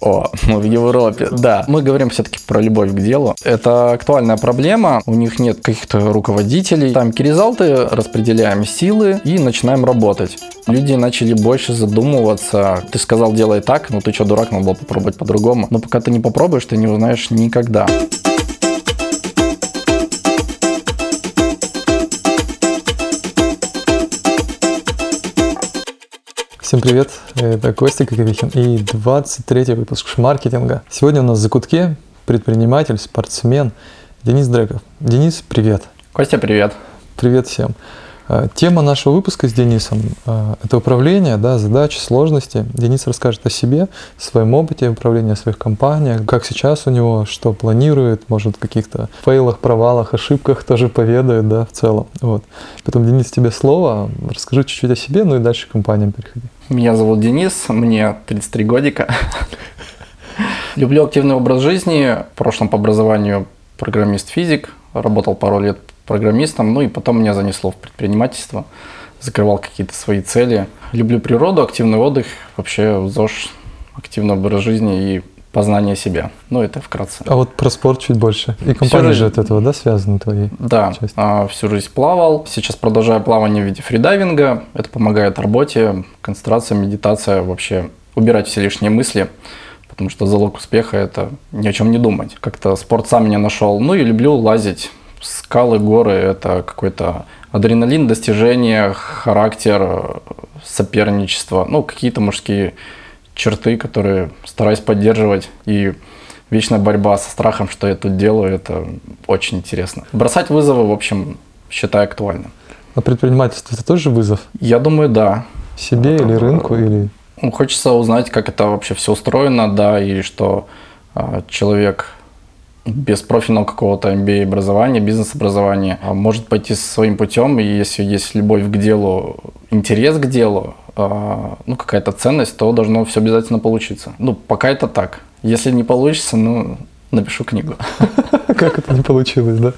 О, мы в Европе, да. Мы говорим все-таки про любовь к делу. Это актуальная проблема. У них нет каких-то руководителей. Там киризалты, распределяем силы и начинаем работать. Люди начали больше задумываться. Ты сказал, делай так, ну ты что, дурак, надо было попробовать по-другому. Но пока ты не попробуешь, ты не узнаешь никогда. Всем привет, это Костя Коковихин и 23 выпуск маркетинга. Сегодня у нас в закутке предприниматель, спортсмен Денис Дреков. Денис, привет. Костя, привет. Привет всем. Э, тема нашего выпуска с Денисом э, – это управление, да, задачи, сложности. Денис расскажет о себе, своем опыте управления, о своих компаниях, как сейчас у него, что планирует, может, в каких-то фейлах, провалах, ошибках тоже поведает, да, в целом. Вот. Потом, Денис, тебе слово, расскажи чуть-чуть о себе, ну и дальше к компаниям переходи. Меня зовут Денис, мне 33 годика. Люблю активный образ жизни. В прошлом по образованию программист-физик. Работал пару лет программистом, ну и потом меня занесло в предпринимательство, закрывал какие-то свои цели. Люблю природу, активный отдых, вообще ЗОЖ, активный образ жизни и познание себя. Ну, это вкратце. А вот про спорт чуть больше. И компания же от этого, да, связаны твои? Да, а, всю жизнь плавал. Сейчас продолжаю плавание в виде фридайвинга. Это помогает работе, концентрация, медитация, вообще убирать все лишние мысли. Потому что залог успеха – это ни о чем не думать. Как-то спорт сам меня нашел. Ну и люблю лазить скалы, горы – это какой-то адреналин, достижение, характер, соперничество, ну, какие-то мужские черты, которые стараюсь поддерживать. И вечная борьба со страхом, что я тут делаю, это очень интересно. Бросать вызовы, в общем, считаю актуальным. А предпринимательство – это тоже вызов? Я думаю, да. Себе или рынку, или… Ну, хочется узнать, как это вообще все устроено, да, и что э, человек без профильного какого-то MBA образования, бизнес-образования, а может пойти своим путем, и если есть любовь к делу, интерес к делу, ну, какая-то ценность, то должно все обязательно получиться. Ну, пока это так. Если не получится, ну, напишу книгу. Как это не получилось, да?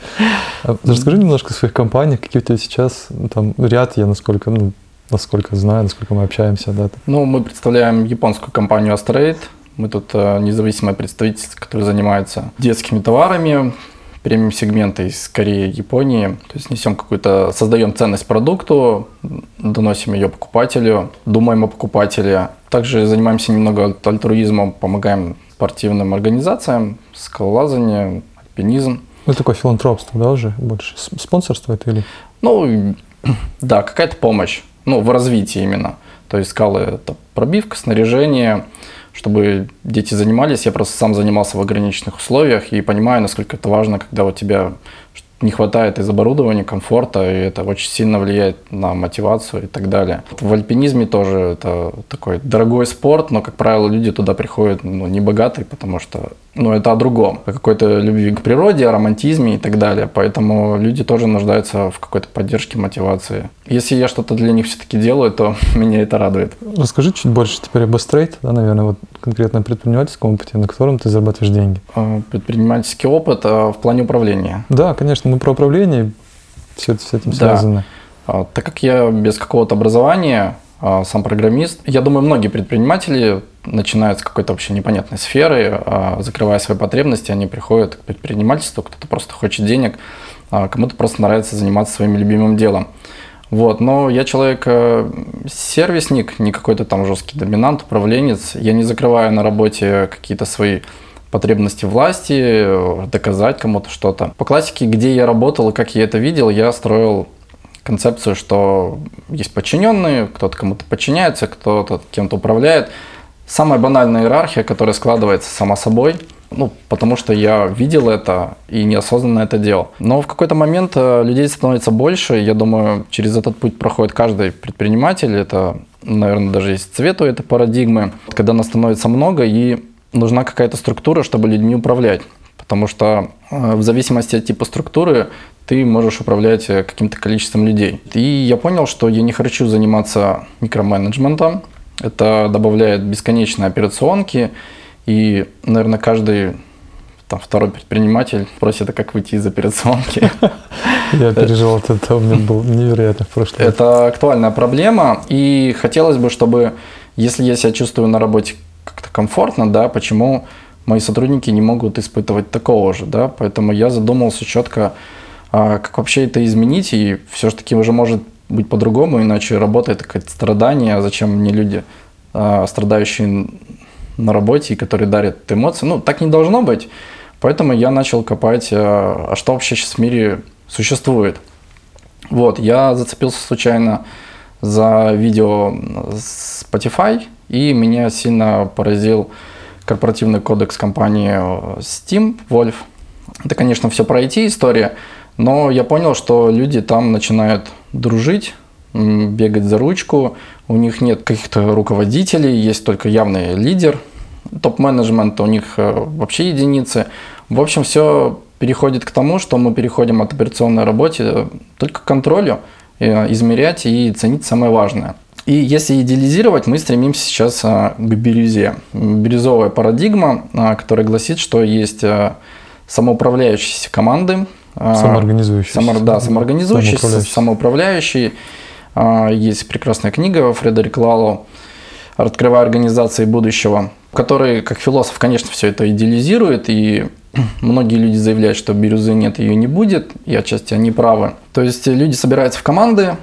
А, расскажи немножко о своих компаниях, какие у тебя сейчас, там, ряд я насколько, ну, насколько знаю, насколько мы общаемся, да? Ну, мы представляем японскую компанию Astrade, мы тут э, независимое представительство, которое занимается детскими товарами, премиум сегмента из Кореи, Японии. То есть несем какую-то, создаем ценность продукту, доносим ее покупателю, думаем о покупателе. Также занимаемся немного альтруизмом, помогаем спортивным организациям, скалолазание, альпинизм. Ну, такое филантропство, да, уже больше? Спонсорство это или? Ну, да, какая-то помощь. Ну, в развитии именно. То есть скалы – это пробивка, снаряжение – чтобы дети занимались. Я просто сам занимался в ограниченных условиях и понимаю, насколько это важно, когда у тебя не хватает из оборудования, комфорта, и это очень сильно влияет на мотивацию и так далее. В альпинизме тоже это такой дорогой спорт, но, как правило, люди туда приходят ну, не богатые, потому что ну, это о другом, о какой-то любви к природе, о романтизме и так далее. Поэтому люди тоже нуждаются в какой-то поддержке, мотивации. Если я что-то для них все-таки делаю, то меня это радует. Расскажи чуть больше теперь об Astrate, да, наверное, вот конкретно предпринимательском опыте, на котором ты зарабатываешь деньги. А, предпринимательский опыт а, в плане управления. Да, конечно, мы про управление, все это с этим связано. Да. Так как я без какого-то образования, а, сам программист. Я думаю, многие предприниматели начинают с какой-то вообще непонятной сферы, а, закрывая свои потребности, они приходят к предпринимательству, кто-то просто хочет денег, а кому-то просто нравится заниматься своим любимым делом. Вот, но я человек э, сервисник, не какой-то там жесткий доминант, управленец. Я не закрываю на работе какие-то свои потребности власти, доказать кому-то что-то. По классике, где я работал и как я это видел, я строил концепцию, что есть подчиненные, кто-то кому-то подчиняется, кто-то кем-то управляет. Самая банальная иерархия, которая складывается сама собой, ну, потому что я видел это и неосознанно это делал. Но в какой-то момент э, людей становится больше. Я думаю, через этот путь проходит каждый предприниматель. Это, наверное, даже есть цвет у этой парадигмы. Когда нас становится много и нужна какая-то структура, чтобы людьми управлять. Потому что э, в зависимости от типа структуры ты можешь управлять э, каким-то количеством людей. И я понял, что я не хочу заниматься микроменеджментом. Это добавляет бесконечные операционки. И, наверное, каждый там, второй предприниматель просит, а как выйти из операционки. Я переживал это, у меня был невероятно в прошлом. Это актуальная проблема. И хотелось бы, чтобы, если я себя чувствую на работе как-то комфортно, да, почему мои сотрудники не могут испытывать такого же, да, поэтому я задумался четко, а, как вообще это изменить, и все-таки уже может быть по-другому, иначе работа это какое-то страдание, а зачем мне люди, а, страдающие на работе, и которые дарят эмоции, ну, так не должно быть, поэтому я начал копать, а, а что вообще сейчас в мире существует. Вот, я зацепился случайно за видео Spotify, и меня сильно поразил корпоративный кодекс компании Steam, Wolf. Это, конечно, все про IT-история, но я понял, что люди там начинают дружить, бегать за ручку, у них нет каких-то руководителей, есть только явный лидер, топ-менеджмент у них э, вообще единицы. В общем, все переходит к тому, что мы переходим от операционной работы только к контролю, э, измерять и ценить самое важное. И если идеализировать, мы стремимся сейчас а, к бирюзе. Бирюзовая парадигма, а, которая гласит, что есть а, самоуправляющиеся команды. Самоорганизующиеся. Само, да, самоорганизующиеся, самоуправляющие. Есть прекрасная книга Фредерик Лало «Открывая организации будущего», который, как философ, конечно, все это идеализирует, и многие люди заявляют, что бирюзы нет, ее не будет, и отчасти они правы. То есть люди собираются в команды,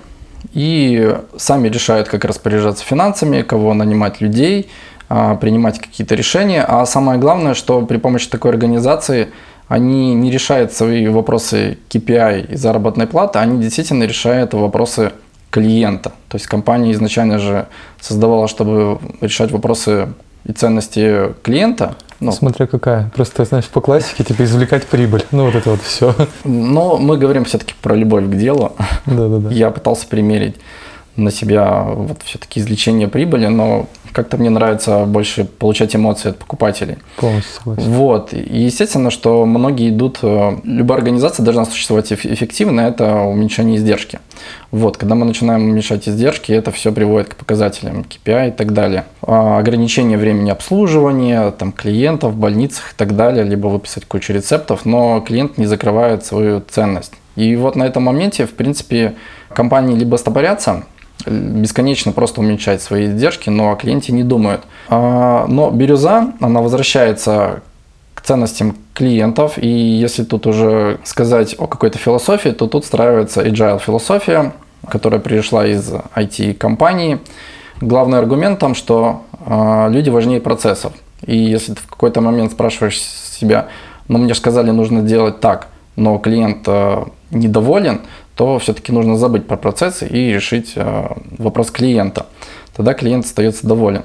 и сами решают, как распоряжаться финансами, кого нанимать людей, а, принимать какие-то решения. А самое главное, что при помощи такой организации они не решают свои вопросы KPI и заработной платы, они действительно решают вопросы клиента. То есть компания изначально же создавала, чтобы решать вопросы и ценности клиента. Ну, Смотря какая. Просто, знаешь, по классике, типа, извлекать прибыль. Ну, вот это вот все. Но мы говорим все-таки про любовь к делу. Да-да-да. Я пытался примерить на себя вот все-таки извлечение прибыли, но как-то мне нравится больше получать эмоции от покупателей. Полностью согласен. Вот. И естественно, что многие идут... Э, любая организация должна существовать эффективно, это уменьшение издержки. Вот. Когда мы начинаем уменьшать издержки, это все приводит к показателям KPI и так далее. А ограничение времени обслуживания, там, клиентов в больницах и так далее, либо выписать кучу рецептов, но клиент не закрывает свою ценность. И вот на этом моменте, в принципе, компании либо стопорятся, бесконечно просто уменьшать свои издержки, но о клиенте не думают. А, но бирюза, она возвращается к ценностям клиентов, и если тут уже сказать о какой-то философии, то тут встраивается agile философия, которая пришла из IT-компании. Главный аргумент там, что э, люди важнее процессов. И если ты в какой-то момент спрашиваешь себя, ну мне же сказали, нужно делать так, но клиент э, недоволен, то все-таки нужно забыть про процессы и решить э, вопрос клиента. Тогда клиент остается доволен.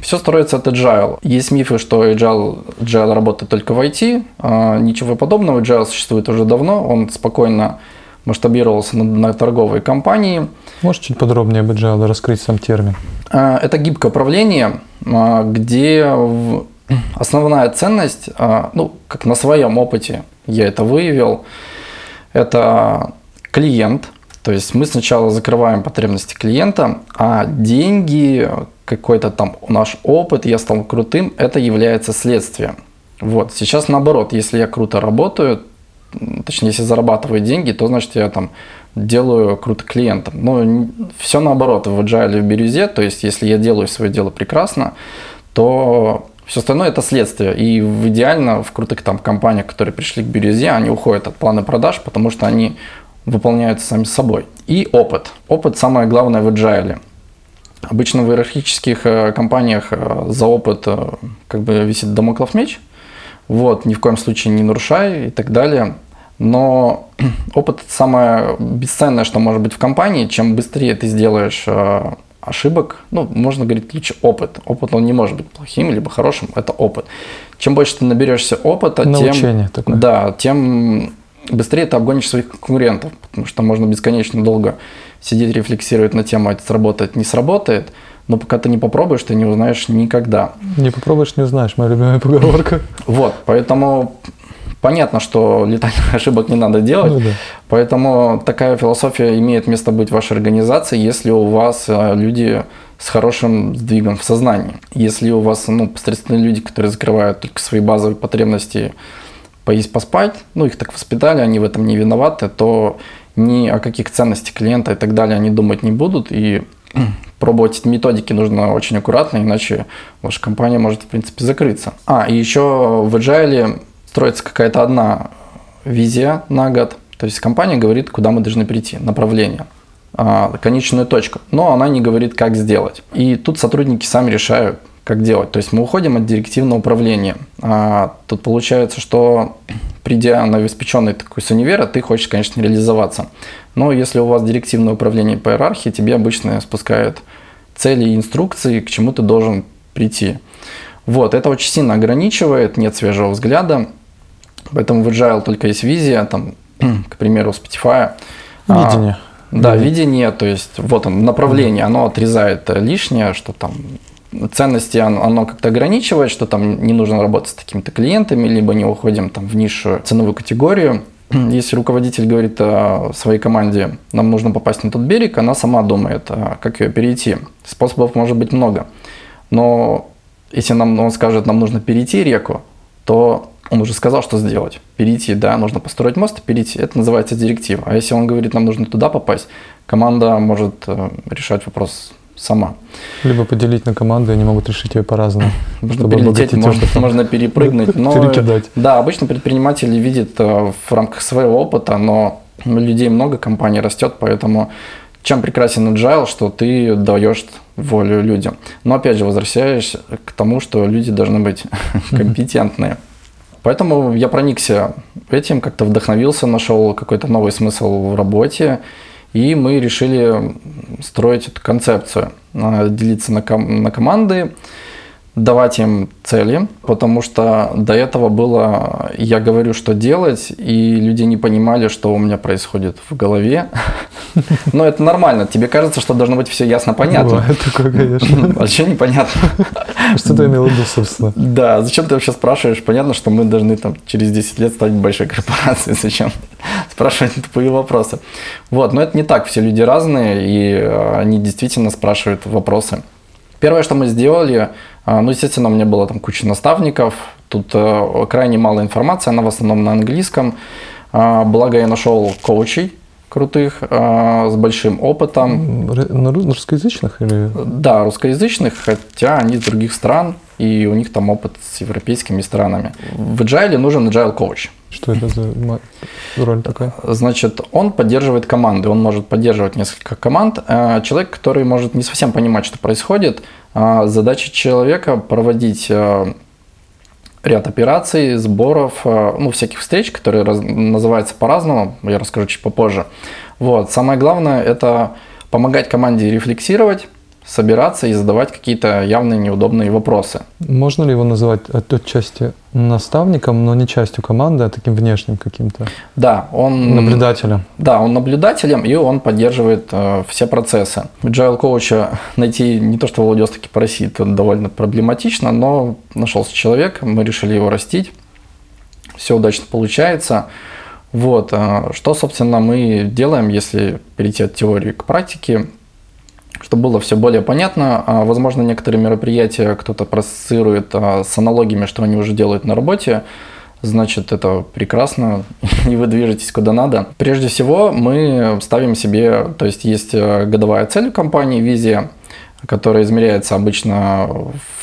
Все строится от agile. Есть мифы, что agile, agile работает только в IT. А, ничего подобного. Agile существует уже давно. Он спокойно масштабировался на, на торговые компании. Можешь чуть подробнее об agile раскрыть сам термин? А, это гибкое управление, где основная ценность, ну, как на своем опыте я это выявил, это клиент, то есть мы сначала закрываем потребности клиента, а деньги, какой-то там наш опыт, я стал крутым, это является следствием. Вот, сейчас наоборот, если я круто работаю, точнее, если зарабатываю деньги, то значит я там делаю круто клиентам. Но все наоборот, в agile в бирюзе, то есть если я делаю свое дело прекрасно, то все остальное это следствие. И в идеально в крутых там компаниях, которые пришли к бирюзе, они уходят от плана продаж, потому что они выполняются сами собой. И опыт. Опыт самое главное в agile. Обычно в иерархических э, компаниях э, за опыт э, как бы висит домоклов меч. Вот, ни в коем случае не нарушай и так далее. Но опыт это самое бесценное, что может быть в компании. Чем быстрее ты сделаешь ошибок, ну, можно говорить лучше опыт. Опыт, он не может быть плохим либо хорошим, это опыт. Чем больше ты наберешься опыта, Научение тем, такое. Да, тем быстрее ты обгонишь своих конкурентов, потому что можно бесконечно долго сидеть, рефлексировать на тему, это сработает, не сработает, но пока ты не попробуешь, ты не узнаешь никогда. Не попробуешь, не узнаешь, моя любимая поговорка. Вот, поэтому понятно, что летальных ошибок не надо делать, ну, да. поэтому такая философия имеет место быть в вашей организации, если у вас э, люди с хорошим сдвигом в сознании. Если у вас ну, посредственные люди, которые закрывают только свои базовые потребности поесть, поспать, ну, их так воспитали, они в этом не виноваты, то ни о каких ценностях клиента и так далее они думать не будут, и пробовать эти методики нужно очень аккуратно, иначе ваша компания может, в принципе, закрыться. А, и еще в Agile строится какая-то одна визия на год. То есть компания говорит, куда мы должны прийти, направление а, конечную точку, но она не говорит, как сделать. И тут сотрудники сами решают, как делать. То есть мы уходим от директивного управления. А тут получается, что придя на обеспеченный такой с универа, ты хочешь, конечно, реализоваться. Но если у вас директивное управление по иерархии, тебе обычно спускают цели и инструкции, к чему ты должен прийти. Вот, это очень сильно ограничивает, нет свежего взгляда. Поэтому в Agile только есть визия, там, к примеру, у Spotify. А, видение. А, да, видение, то есть вот он, направление, оно отрезает лишнее, что там ценности оно, оно как-то ограничивает, что там не нужно работать с такими-то клиентами, либо не уходим там в низшую ценовую категорию. Если руководитель говорит о своей команде, нам нужно попасть на тот берег, она сама думает, а как ее перейти. Способов может быть много. Но если нам, он скажет, нам нужно перейти реку, то он уже сказал, что сделать. Перейти, да, нужно построить мост и перейти. Это называется директива. А если он говорит, нам нужно туда попасть, команда может э, решать вопрос сама. Либо поделить на команды, они могут решить ее по-разному. Можно перелететь, можно, можно перепрыгнуть. Но, Перекидать. Да, обычно предприниматели видят э, в рамках своего опыта, но людей много, компания растет, поэтому чем прекрасен agile, что ты даешь волю людям. Но опять же, возвращаясь к тому, что люди должны быть компетентные. Поэтому я проникся этим, как-то вдохновился, нашел какой-то новый смысл в работе. И мы решили строить эту концепцию, делиться на, ком- на команды, давать им цели, потому что до этого было, я говорю, что делать, и люди не понимали, что у меня происходит в голове. Но это нормально, тебе кажется, что должно быть все ясно, понятно. Это такое, конечно. Вообще непонятно. Что ты имел в виду, собственно? Да, зачем ты вообще спрашиваешь? Понятно, что мы должны там через 10 лет стать большой корпорацией, зачем спрашивать тупые вопросы. Вот, но это не так, все люди разные, и э, они действительно спрашивают вопросы. Первое, что мы сделали, а, ну, естественно, у меня было там куча наставников, тут э, крайне мало информации, она в основном на английском. А, благо я нашел коучей крутых, а, с большим опытом. На русскоязычных или? Да, русскоязычных, хотя они из других стран, и у них там опыт с европейскими странами. В Agile нужен Agile коуч. Что это за роль такая? Значит, он поддерживает команды, он может поддерживать несколько команд. Человек, который может не совсем понимать, что происходит, а, задача человека проводить а, ряд операций, сборов, ну, всяких встреч, которые раз, называются по-разному, я расскажу чуть попозже. Вот. Самое главное – это помогать команде рефлексировать, собираться и задавать какие-то явные неудобные вопросы. Можно ли его называть отчасти наставником, но не частью команды, а таким внешним каким-то? Да, он... Наблюдателем. Да, он наблюдателем, и он поддерживает э, все процессы. Agile коуча найти не то, что в Владивостоке по России, это довольно проблематично, но нашелся человек, мы решили его растить. Все удачно получается. Вот, э, что, собственно, мы делаем, если перейти от теории к практике – чтобы было все более понятно. А, возможно, некоторые мероприятия кто-то процессирует а, с аналогиями, что они уже делают на работе. Значит, это прекрасно, и вы движетесь куда надо. Прежде всего, мы ставим себе, то есть есть э, годовая цель компании, визия, которая измеряется обычно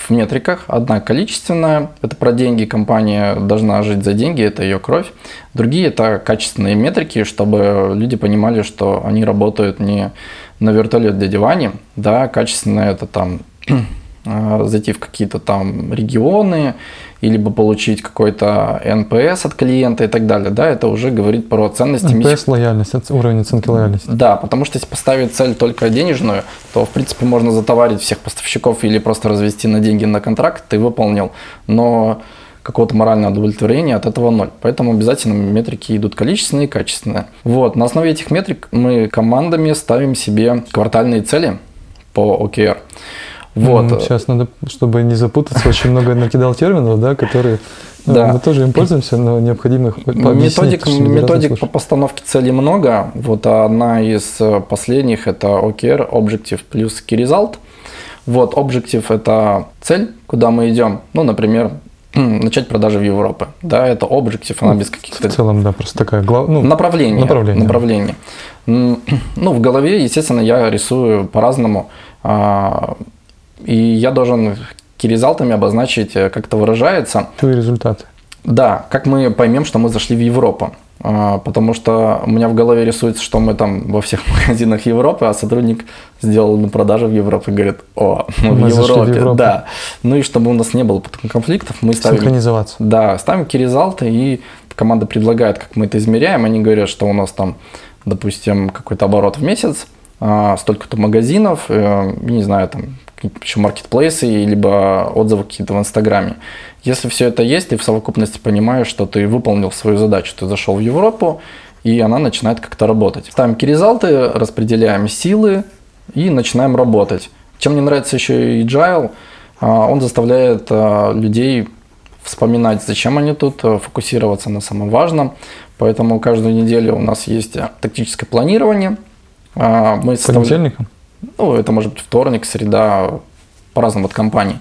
в метриках. Одна количественная, это про деньги, компания должна жить за деньги, это ее кровь. Другие это качественные метрики, чтобы люди понимали, что они работают не на вертолет для диване, да, качественно это там а, зайти в какие-то там регионы, или бы получить какой-то NPS от клиента и так далее, да, это уже говорит про ценности. NPS лояльность, уровень оценки лояльности. Да, потому что если поставить цель только денежную, то, в принципе, можно затоварить всех поставщиков или просто развести на деньги на контракт, ты выполнил. Но какого-то морального удовлетворения от этого ноль. Поэтому обязательно метрики идут количественные и качественные. Вот, на основе этих метрик мы командами ставим себе квартальные цели по OKR. Вот. Сейчас надо, чтобы не запутаться, очень много накидал терминов, да, которые ну, да. мы тоже им пользуемся, но необходимо их Методик, методик по постановке целей много. Вот одна из последних это OKR, Objective плюс Key Result. Вот, Objective – это цель, куда мы идем. Ну, например, начать продажи в Европе. Да, это Objective, она без каких-то... В целом, да, просто такая глав... ну, направление. направление. направление. Ну, в голове, естественно, я рисую по-разному. А, И я должен киризалтами обозначить, э, как это выражается. твои результаты. Да, как мы поймем, что мы зашли в Европу. А, Потому что у меня в голове рисуется, что мы там во всех магазинах Европы, а сотрудник сделал на продаже в Европе, говорит, о, мы, Мы в зашли в Европе. Европу. Да. Ну и чтобы у нас не было потом конфликтов, мы ставим Синхронизоваться. да, ставим киризалты, и команда предлагает, как мы это измеряем. Они говорят, что у нас там, допустим, какой-то оборот в месяц, а, столько-то магазинов, э, не знаю, там еще маркетплейсы, либо отзывы какие-то в Инстаграме. Если все это есть, ты в совокупности понимаешь, что ты выполнил свою задачу, ты зашел в Европу, и она начинает как-то работать. Ставим киризалты, распределяем силы и начинаем работать. Чем мне нравится еще и Agile, а, он заставляет а, людей вспоминать, зачем они тут, э, фокусироваться на самом важном. Поэтому каждую неделю у нас есть тактическое планирование. А, Мы По составляем- понедельникам? Ну, это может быть вторник, среда, по-разному от компаний.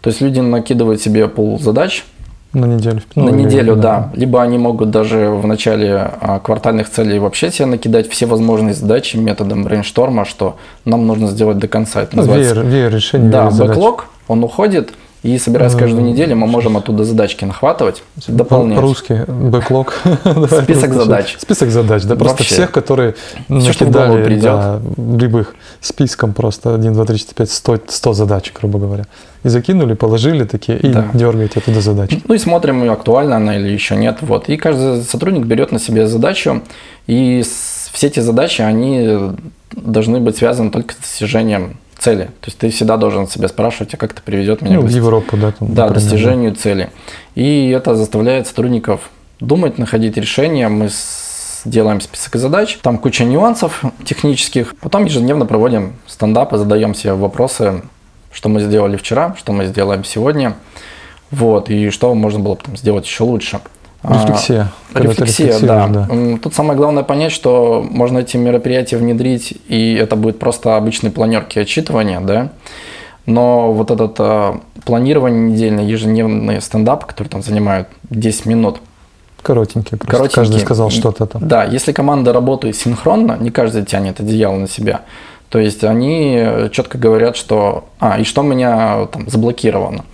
То есть люди накидывают себе пол задач На неделю. Ну, на или- неделю, да. Либо они могут даже в начале а, квартальных целей вообще себе накидать все возможные задачи методом брейншторма, что нам нужно сделать до конца. Это Ну, называется веер, веер решений, да, бэклог, он уходит, и собираясь каждую М, неделю, мы можем оттуда задачки нахватывать, По- дополнять. По-русски бэклог. Список задач. Список задач, да, просто Вообще. всех, которые Всё, что в голову придет. да, любых списком просто 1, 2, 3, 4, 5, 100, 100 задач, грубо говоря. И закинули, положили такие, и Да. дергаете оттуда задачи. Ну и смотрим, актуальна она или еще нет. Вот. И каждый сотрудник берет на себе задачу, и все эти задачи, они должны быть связаны только с достижением цели. То есть ты всегда должен себя спрашивать, а как это приведет меня Ну, к в Европу, да, там, да, например, достижению цели. И это заставляет сотрудников думать, находить решения. Мы делаем список задач, там куча нюансов технических. Потом ежедневно проводим стендапы, задаем себе вопросы, что мы сделали вчера, что мы сделаем сегодня, вот, и что можно было бы там сделать еще лучше. А, Рефлексия. ты Рефлексия, да. М, Тут самое главное понять, что можно эти мероприятия внедрить, и это будет просто обычные планерки отчитывания, да. Но вот этот а, планирование недельное, ежедневные стендапы, которые там занимают 10 минут, Коротенькие просто. Коротенькие. Каждый сказал что-то там. да, если команда работает синхронно, не каждый тянет одеяло на себя. То есть они четко говорят, что а, и что у меня там заблокировано.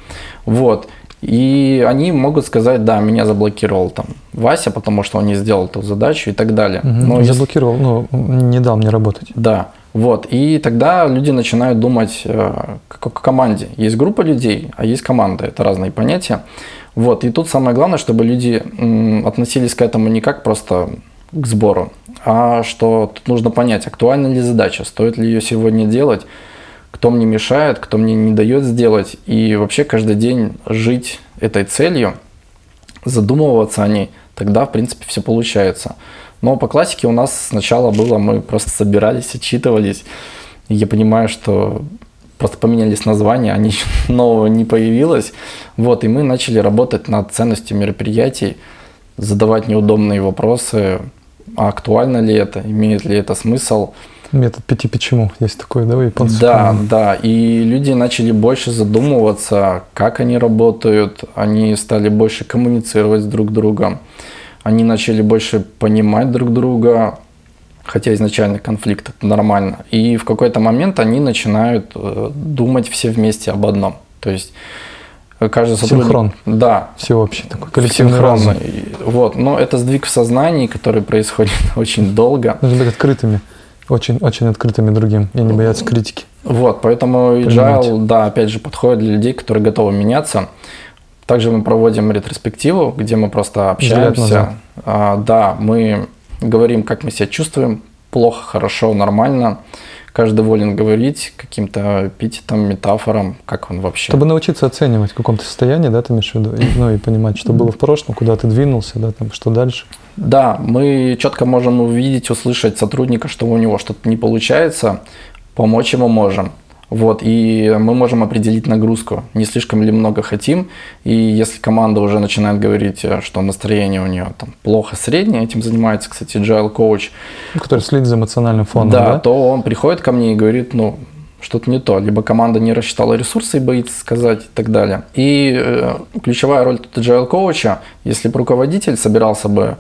Вот. И они могут сказать, да, меня заблокировал там Вася, потому что он не сделал ту задачу и так далее. Мгм. Но если- Заблокировал, ну, не дал мне работать. да, вот. И тогда люди начинают думать, э, как о команде. Есть группа людей, а есть команда. Это разные понятия. Вот. И тут самое главное, чтобы люди относились к этому не как просто к сбору, а что тут нужно понять, актуальна ли задача, стоит ли ее сегодня делать, кто мне мешает, кто мне не дает сделать. И вообще каждый день жить этой целью, задумываться о ней, тогда, в принципе, все получается. Но по классике у нас сначала было, мы просто собирались, отчитывались. Я понимаю, что просто поменялись названия, ничего нового не появилось. Вот, и мы начали работать над ценностью мероприятий, задавать неудобные вопросы, а актуально ли это, имеет ли это смысл. Метод пяти почему есть такой, да, у японцев? Да, да. И люди начали больше задумываться, как они работают. Они стали больше коммуницировать с друг другом. Они начали больше понимать друг друга. Хотя изначально конфликт это нормально. И в какой-то момент они начинают э, думать все вместе об одном. То есть э, каждый сотрудник... Синхрон. Да, Всеобщий такой коллективный разум. И Вот. Но это сдвиг в сознании, который происходит очень долго. Нужно быть открытыми. Очень, очень открытыми другим и не бояться критики. Вот, поэтому Понимать. Agile, да, опять же, подходит для людей, которые готовы меняться. Также мы проводим ретроспективу, где мы просто общаемся. А, да, мы говорим, как мы себя чувствуем, плохо, хорошо, нормально. Каждый доволен говорить каким-то эпитетом, метафорам, как он вообще. Чтобы научиться оценивать в каком-то состоянии, да, ты имеешь в виду, ну и понимать, что было в прошлом, куда ты двинулся, да, там, что дальше. Да, мы четко можем увидеть, услышать сотрудника, что у него что-то не получается, помочь ему можем. Вот, и мы можем определить нагрузку, не слишком ли много хотим. И если команда уже начинает говорить, э, что настроение у нее там плохо среднее, этим занимается, кстати, Agile Ну, Который следит за эмоциональным фоном, да, да? то он приходит ко мне и говорит, ну, что-то не то. Либо команда не рассчитала ресурсы и боится сказать и так далее. И э, ключевая роль тут agile коуча, если бы руководитель собирался бы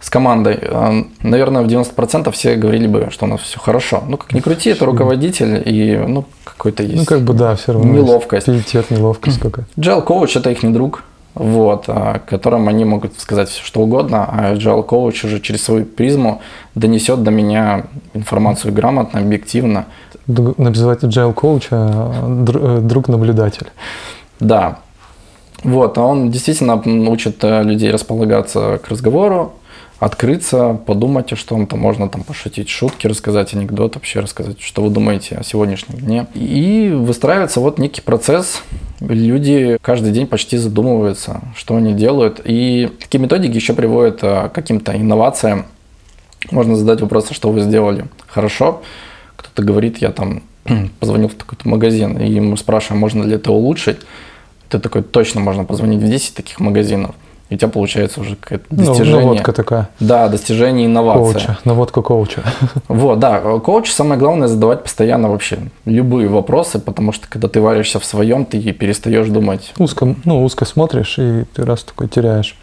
с командой, э, наверное, в 90% все говорили бы, что у нас все хорошо. Ну, как ни крути, это руководитель, и ну, какой-то есть Ну, как бы да, все равно. неловкость. Пиетет, неловкость какая. Agile коуч – это их не друг, вот, а, которым они могут сказать все что угодно, а Agile коуч уже через свою призму донесет до меня информацию грамотно, объективно. Называть agile коуча а, э, друг-наблюдатель. Да. Вот, а он действительно учит э, людей располагаться к разговору, открыться, подумать, о что там можно там пошутить, шутки рассказать, анекдот вообще рассказать, что вы думаете о сегодняшнем дне. И выстраивается вот некий процесс. Люди каждый день почти задумываются, что они делают. И такие методики еще приводят э, к каким-то инновациям. Можно задать вопрос, а что вы сделали хорошо. Кто-то говорит, я там позвонил в такой-то магазин, и мы спрашиваем, можно ли это улучшить. Ты такой, точно можно позвонить в 10 таких магазинов. И у тебя получается уже какое-то Ну, достижение. наводка такая. Да, достижение инновации. Коуча. Наводка коуча. Вот, да, коуч самое главное задавать постоянно вообще любые вопросы, потому что когда ты варишься в своем, ты перестаешь думать. Узко, ну, узко смотришь, и ты раз такой теряешь.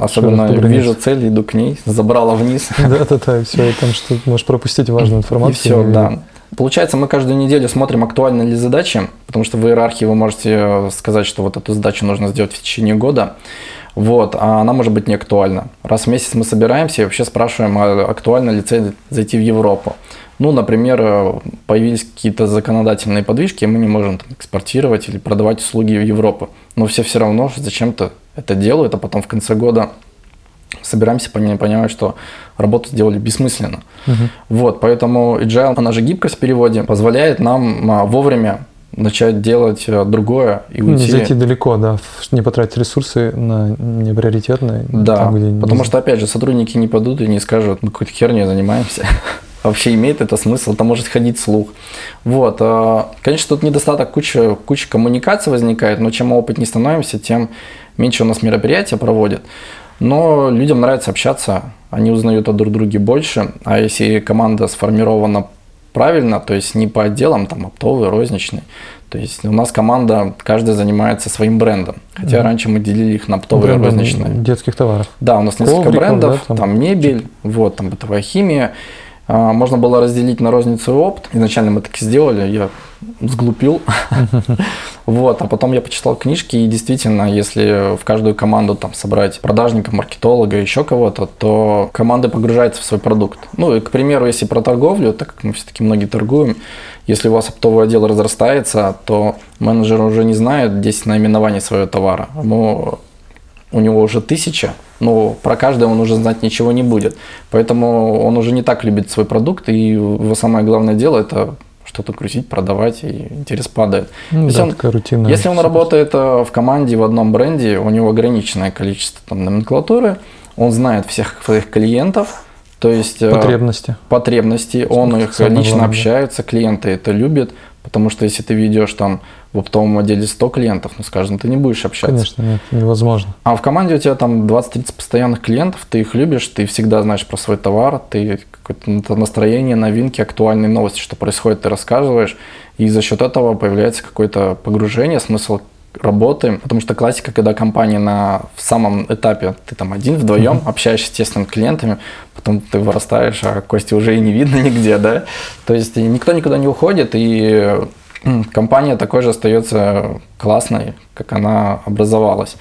Особенно вижу цель, иду к ней, забрала вниз. Да-да-да, все, и там что можешь пропустить важную И информацию. все, не да. Получается, мы каждую неделю смотрим, актуальны ли задачи, потому что в иерархии вы можете э, сказать, что вот эту задачу нужно сделать в течение года, вот, а она может быть не актуальна. Раз в месяц мы собираемся и вообще спрашиваем, а актуальна ли цель зайти в Европу. Ну, например, э, появились какие-то законодательные подвижки, и мы не можем там, экспортировать или продавать услуги в Европу. Но все все равно зачем-то это делают, а потом в конце года собираемся, пони- понимая, что работу сделали бессмысленно. Мгм. Вот, поэтому agile, она же гипкость в переводе, позволяет нам а, вовремя начать делать э, другое и Ну, уйти. Не зайти далеко, да, не потратить ресурсы на неприоритетные. Да, там, где не- потому что, опять же, сотрудники не пойдут и не скажут, мы какой-то херней занимаемся. Вообще имеет это смысл, это может ходить слух. Вот, а, конечно, тут недостаток куча, куча коммуникаций возникает, но чем мы опытнее становимся, тем меньше у нас мероприятия проводят. Но людям нравится общаться, они узнают о друг друге больше, а если команда сформирована правильно, то есть не по отделам, там оптовый, розничный, то есть у нас команда, каждый занимается своим брендом. Хотя Мгм. раньше мы делили их на оптовые и брендом розничные. детских товаров. Да, у нас несколько Ковриков, брендов, да, там. там. мебель, вот, там бытовая химия. А, Можно было разделить на розницу и опт. Изначально мы так и сделали, я сглупил. Вот, а потом я почитал книжки, и действительно, если в каждую команду там собрать продажника, маркетолога, еще кого-то, то команда погружается в свой продукт. Ну, и, к примеру, если про торговлю, так как мы все-таки многие торгуем, если у вас оптовый отдел разрастается, то менеджер уже не знает 10 наименований своего товара. Ему у него уже тысяча, но про каждый он уже знать ничего не будет. Поэтому он уже не так любит свой продукт, и его самое главное дело это что-то крутить, продавать, и интерес падает. Ну, Если да, он- такая рутина. Если он работает э, в команде в одном бренде, у него ограниченное количество там, номенклатуры, он знает всех своих клиентов, то есть э, Потребности. потребности, он их лично главное. общается, клиенты это любят, потому что если ты ведешь там в оптовом отделе 100 клиентов, ну скажем, ты не будешь общаться. Конечно, нет, невозможно. А в команде у тебя там 20-30 постоянных клиентов, ты их любишь, ты всегда знаешь про свой товар, ты какое-то настроение, новинки, актуальные новости, что происходит, ты рассказываешь, и за счет этого появляется какое-то погружение, смысл работы, потому что классика, когда компания на в самом этапе, ты там один, вдвоем, общаешься с тесными клиентами, потом ты вырастаешь, а Кости уже и не видно нигде, да, то есть никто никуда не уходит, и компания такой же остается классной, как она образовалась.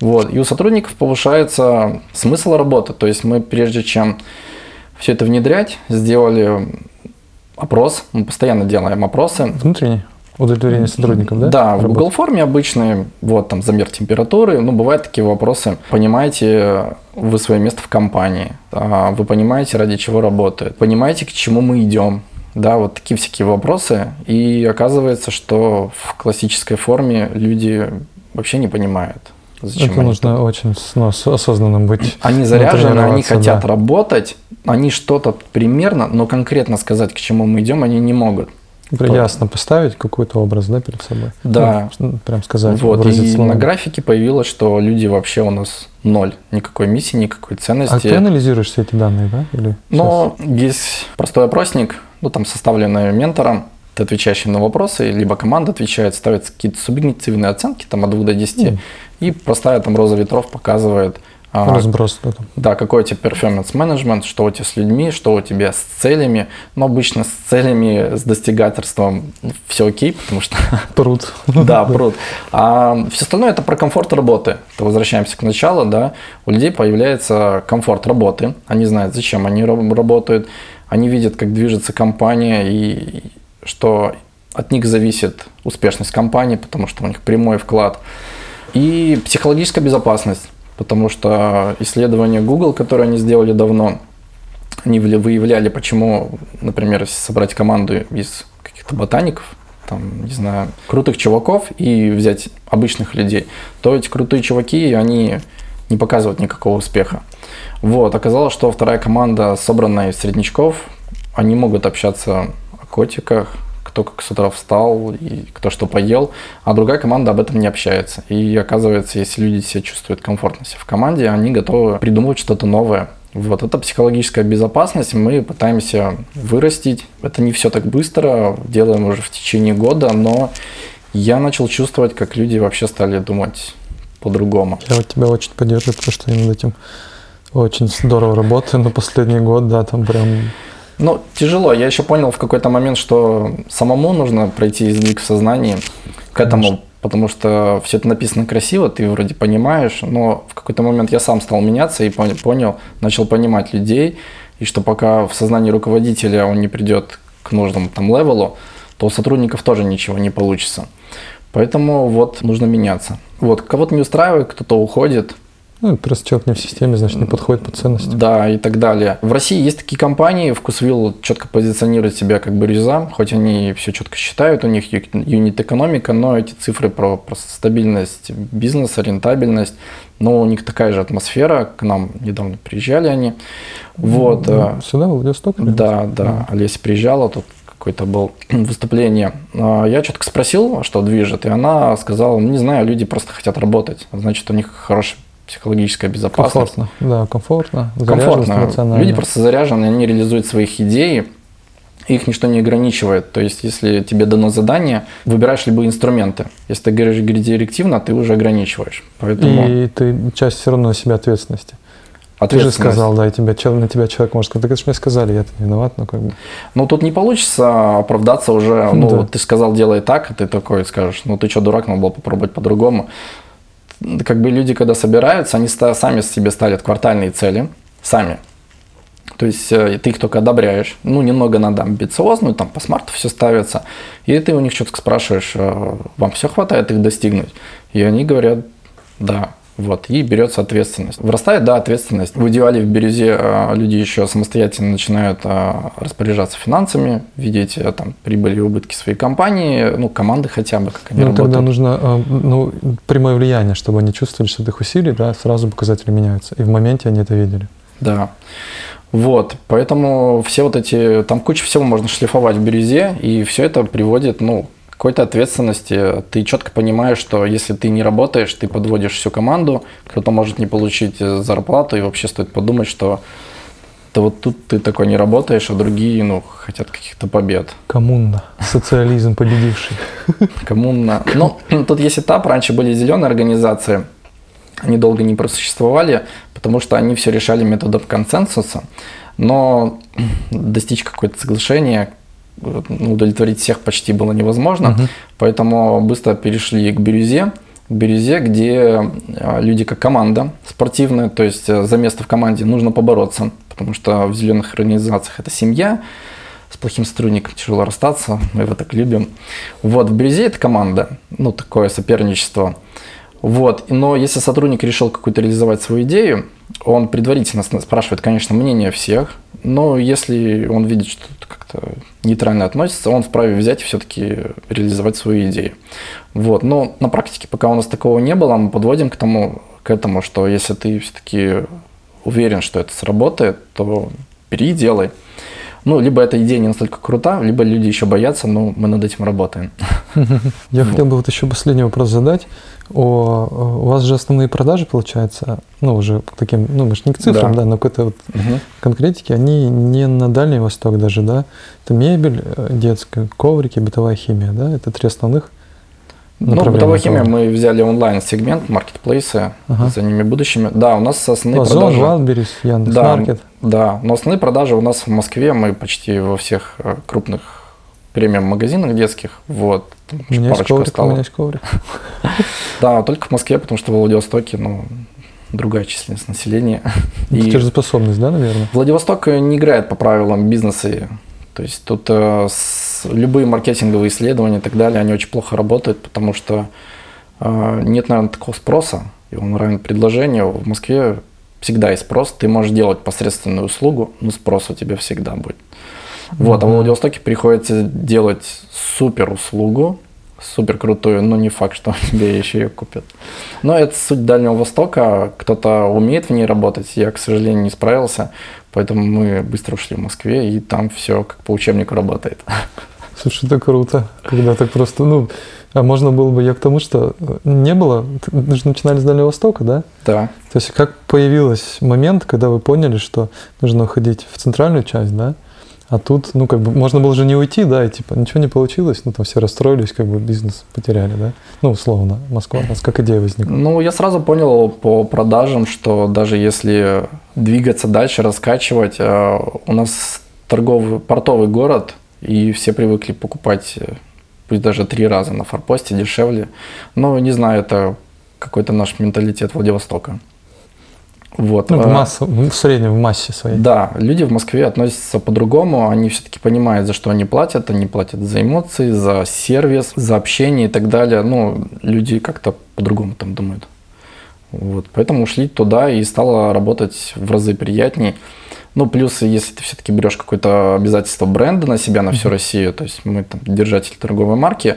Вот. И у сотрудников повышается смысл работы. То есть мы прежде чем все это внедрять, сделали опрос. Мы постоянно делаем опросы. Внутренний? Удовлетворение сотрудников, да? Да, в? Google форме обычные, вот там замер температуры, ну бывают такие вопросы. Понимаете вы свое место в компании? А, Вы понимаете, ради чего работает? Понимаете, к чему мы идем? Да, вот такие всякие вопросы. И оказывается, что в классической форме люди вообще не понимают, зачем Это нужно очень ну, с- осознанным быть. они заряжены, они хотят да. работать, они что-то примерно, но конкретно сказать, к чему мы идем, они не могут. Ясно поставить какой-то образ, да, перед собой. Да. Ну, прям сказать, вот, и словами. на графике появилось, что люди вообще у нас ноль. Никакой миссии, никакой А ценности. ты анализируешь все эти данные, да? Или Но есть простой опросник, ну там составленный ментором, ты отвечаешь на вопросы, либо команда отвечает, ставит какие-то субъективные оценки там, от 2 до 10, mm. и простая там роза ветров показывает, а, Разброс. Да, да, какой у тебя performance менеджмент, что у тебя с людьми, что у тебя с целями. Но обычно с целями, с достигательством все окей, потому что... Пруд. Да, пруд. А все остальное это про комфорт работы. То возвращаемся к началу, да. У людей появляется комфорт работы. Они знают, зачем они работают. Они видят, как движется компания и что от них зависит успешность компании, потому что у них прямой вклад. И психологическая безопасность потому что исследования Google, которые они сделали давно, они выявляли, почему, например, собрать команду из каких-то ботаников, там, не знаю, крутых чуваков и взять обычных людей, то эти крутые чуваки, они не показывают никакого успеха. Вот, оказалось, что вторая команда, собранная из среднячков, они могут общаться о котиках, кто как с утра встал и кто что поел, а другая команда об этом не общается. И оказывается, если люди себя чувствуют комфортно себя в команде, они готовы придумывать что-то новое. Вот это психологическая безопасность мы пытаемся вырастить. Это не все так быстро, делаем уже в течение года, но я начал чувствовать, как люди вообще стали думать по-другому. Я вот тебя очень поддерживаю, потому что я над этим очень здорово работаю, но последний год, да, там прям ну, тяжело. Я еще понял в какой-то момент, что самому нужно пройти сдвиг в сознании к этому, Конечно. потому что все это написано красиво, ты вроде понимаешь, но в какой-то момент я сам стал меняться и понял, начал понимать людей, и что пока в сознании руководителя он не придет к нужному там левелу, то у сотрудников тоже ничего не получится. Поэтому вот нужно меняться. Вот, кого-то не устраивает, кто-то уходит, ну, просто человек не в системе, значит, не подходит по ценностям. Да, и так далее. В России есть такие компании, Вкусвилл четко позиционирует себя как бы реза, хоть они все четко считают, у них юнит-экономика, но эти цифры про, про стабильность бизнеса, рентабельность, но у них такая же атмосфера, к нам недавно приезжали они. Вот. Ну, сюда, в Владивосток? Да, да, Олеся приезжала, тут какое-то было выступление. А, я четко спросил, что движет, и она сказала, ну, не знаю, люди просто хотят работать, значит, у них хороший психологическая безопасность. Комфортно, да, комфортно. Комфортно. Люди просто заряжены, они реализуют своих идей, их ничто не ограничивает. То есть, если тебе дано задание, выбираешь любые инструменты. Если ты говоришь директивно, ты уже ограничиваешь. Поэтому... И ты часть все равно на себя ответственности. Ты же сказал, да, и тебя, на тебя человек может сказать, так это же мне сказали, я-то не виноват, но как бы. Ну, тут не получится оправдаться уже, ну, да. ты сказал, делай так, а ты такой скажешь, ну, ты что, дурак, надо было попробовать по-другому как бы люди, когда собираются, они сами себе ставят квартальные цели, сами. То есть э, ты их только одобряешь. Ну, немного надо амбициозную, там по смарту все ставится. И ты у них четко спрашиваешь, э, вам все хватает их достигнуть? И они говорят, да. Вот, и берется ответственность. Вырастает, да, ответственность. В идеале в бирюзе э, люди еще самостоятельно начинают э, распоряжаться финансами, видеть э, там прибыли и убытки своей компании, ну, команды хотя бы, как они ну, работают. тогда нужно э, ну, прямое влияние, чтобы они чувствовали, что их усилий, да, сразу показатели меняются. И в моменте они это видели. Да. Вот, поэтому все вот эти, там куча всего можно шлифовать в бирюзе, и все это приводит, ну, какой-то ответственности. Ты четко понимаешь, что если ты не работаешь, ты подводишь всю команду, кто-то может не получить зарплату, и вообще стоит подумать, что ты вот тут ты такой не работаешь, а другие, ну, хотят каких-то побед. Коммуна. Социализм победивший. Коммуна. Ну, тут есть этап. Раньше были зеленые организации. Они долго не просуществовали, потому что они все решали методом консенсуса. Но достичь какое-то соглашение, удовлетворить всех почти было невозможно, угу. поэтому быстро перешли к бирюзе, к бирюзе, где а, люди как команда спортивная, то есть э, за место в команде нужно побороться, потому что в зеленых организациях это семья, с плохим сотрудником тяжело расстаться, мы его так любим. Вот, в бирюзе это команда, ну, такое соперничество. Вот, но если сотрудник решил какую-то реализовать свою идею, он предварительно спрашивает, конечно, мнение всех, но если он видит, что как-то нейтрально относится, он вправе взять и все-таки реализовать свою идею. Вот. Но на практике пока у нас такого не было, мы подводим к тому, к этому, что если ты все-таки уверен, что это сработает, то бери и делай. Ну, либо эта идея не настолько крута, либо люди еще боятся, но мы над этим работаем. Я хотел бы вот еще последний вопрос задать. О, у вас же основные продажи, получается, ну, уже к таким, ну, мы же не к цифрам, Да. да, но к этой вот Мгм. конкретике, они не на Дальний Восток даже, да? Это мебель, э, детская, коврики, бытовая химия, да? Это три основных Ну, бытовая химия мы взяли онлайн-сегмент, маркетплейсы, Ага. за ними будущими. Да, у нас основные Озон, продажи... Wildberries, Да, Яндекс.Маркет. да, но основные продажи у нас в Москве, мы почти во всех э, крупных премиум-магазинах детских, вот, там У меня есть парочку коврик, у осталось. меня есть коврик. Да, только в Москве, потому что в Владивостоке, ну, другая численность населения. И Платежеспособность, да, наверное? Владивосток не играет по правилам бизнеса. То есть тут э, с- любые маркетинговые исследования и так далее, они очень плохо работают, потому что э, нет, наверное, такого спроса, и он равен предложению. В Москве всегда есть спрос, ты можешь делать посредственную услугу, но спрос у тебя всегда будет. Вот, а в. Владивостоке приходится делать супер услугу, супер крутую, но не факт, что тебе еще ее купят. Но это суть Дальнего Востока, кто-то умеет в ней работать, я, к сожалению, не справился, поэтому мы быстро ушли в Москве, и там все как по учебнику работает. Слушай, это круто, когда так просто, ну, а можно было бы, я к тому, что э, не было, вы же начинали с Дальнего Востока, да? Да, То есть как появился момент, когда вы поняли, что нужно уходить в центральную часть, да? А тут, ну, как бы, можно было же не уйти, да, и типа, ничего не получилось, ну, там все расстроились, как бы бизнес потеряли, да? Ну, условно, Москва, у нас как идея возникла. Ну, я сразу понял по продажам, что даже если двигаться дальше, раскачивать, э, у нас торговый, портовый город, и все привыкли покупать, э, пусть даже три раза на форпосте, дешевле. Но не знаю, это какой-то наш менталитет Владивостока. Вот. Ну, в, э, массу, в среднем в массе своей. Да, люди в Москве относятся по-другому, они все-таки понимают, за что они платят, они платят за эмоции, за сервис, за общение и так далее. Ну, люди как-то по-другому там думают. Вот, поэтому ушли туда и стало работать в разы приятней. Ну, плюс, если ты все-таки берешь какое-то обязательство бренда на себя, на всю Россию, то есть мы там держатель торговой марки,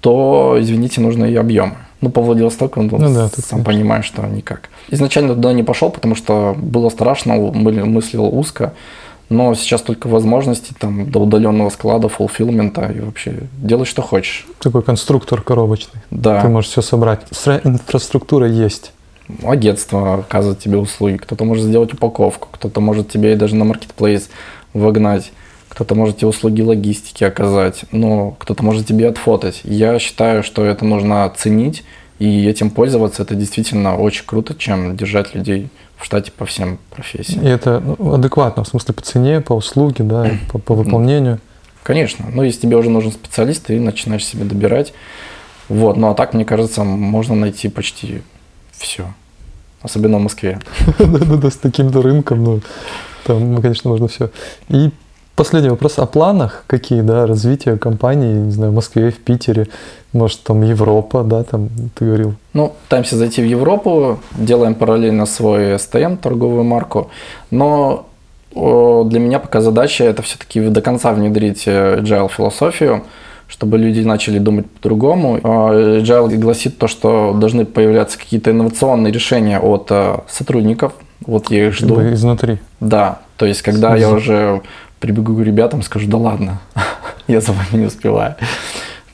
то, извините, нужны и объемы. Ну, по Владивостоку, ну, Ну да, тут, сам конечно. понимаешь, что никак. Изначально туда не пошел, потому что было страшно, мыслил узко, но сейчас только возможности там до удаленного склада, фулфилмента и вообще делай, что хочешь. Такой конструктор коробочный. Да, Ты можешь все собрать. Стра- Инфраструктура есть. агентство оказывает тебе услуги, кто-то может сделать упаковку, кто-то может тебе даже на маркетплейс вогнать, кто-то может тебе услуги логистики оказать, но кто-то может тебе отфотать. Я считаю, что это нужно ценить и этим пользоваться. Это действительно очень круто, чем держать людей в штате по всем профессиям. И это ну, адекватно, в смысле по цене, по услуге, да, по, по выполнению. Конечно, но если тебе уже нужен специалист, ты начинаешь себе добирать. Вот, ну а так, мне кажется, можно найти почти все. Особенно в Москве. Да-да-да, с таким-то рынком, ну, там, ну, конечно, можно все. И последний вопрос о планах, какие, да, развития компании, не знаю, в Москве, в Питере, может, там Европа, да, там, ты говорил. Ну, пытаемся зайти в Европу, делаем параллельно свой СТМ, торговую марку, но для меня пока задача это все-таки до конца внедрить э, agile философию, чтобы люди начали думать по-другому. А, Agile гласит то, что должны появляться какие-то инновационные решения от э, сотрудников. Вот я их жду. Изнутри. Да, то есть когда я уже прибегу к ребятам, скажу, да ладно, я за вами не успеваю.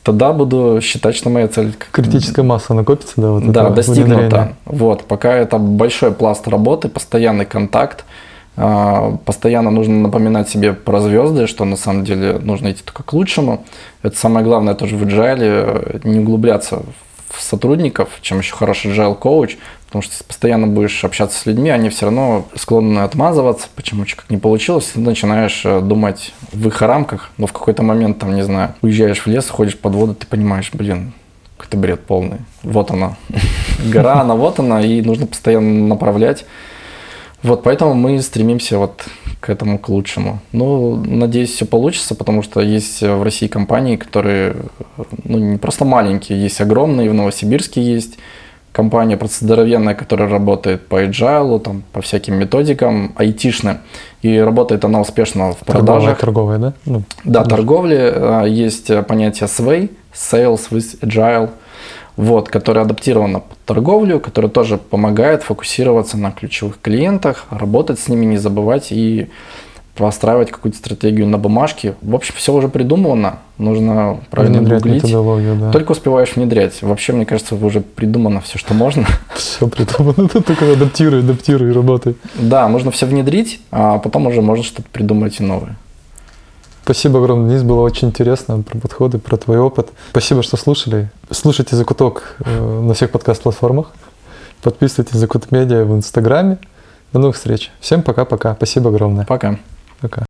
Тогда буду считать, что моя цель Критическая масса накопится, да, вот да, достигнута. внедрения. Вот, пока это большой пласт работы, постоянный контакт. а, Постоянно нужно напоминать себе про звезды, что на самом деле нужно идти только к лучшему. Это самое главное тоже в agile, э, не углубляться в сотрудников, чем еще хороший agile коуч, потому что если постоянно будешь общаться с людьми, они все равно склонны отмазываться, почему как не получилось, ты начинаешь э, думать в их рамках, но в какой-то момент, там, не знаю, уезжаешь в лес, ходишь под воду, ты понимаешь, блин, какой-то бред полный. Вот она. Гора, она вот она, и нужно постоянно направлять. Вот поэтому мы стремимся вот к этому, к лучшему. Ну, надеюсь, все получится, потому что есть в России компании, которые, ну, не просто маленькие, есть огромные, в Новосибирске есть компания здоровенная, которая работает по agile, там, по всяким методикам, айтишным, и работает она успешно в Торговая, продажах. торговая, да? Ну, Да, торговли э, есть э, понятие SWAY, Sales with Agile, вот, которое адаптировано под торговлю, которое тоже помогает фокусироваться на ключевых клиентах, работать с ними, не забывать и простраивать какую-то стратегию на бумажке. В общем, все уже придумано, нужно правильно Внедрять гуглить. методологию, да. Только успеваешь внедрять. Вообще, мне кажется, уже придумано все, что можно. Все придумано, ты только адаптируй, адаптируй, работай. Да, можно все внедрить, а потом уже можно что-то придумать и новое. Спасибо огромное, Денис, было очень интересно про подходы, про твой опыт. Спасибо, что слушали. Слушайте «Закуток» э, на всех подкаст-платформах. Подписывайтесь «Закут Медиа» в Инстаграме. До новых встреч. Всем пока-пока. Спасибо огромное. Пока. Пока.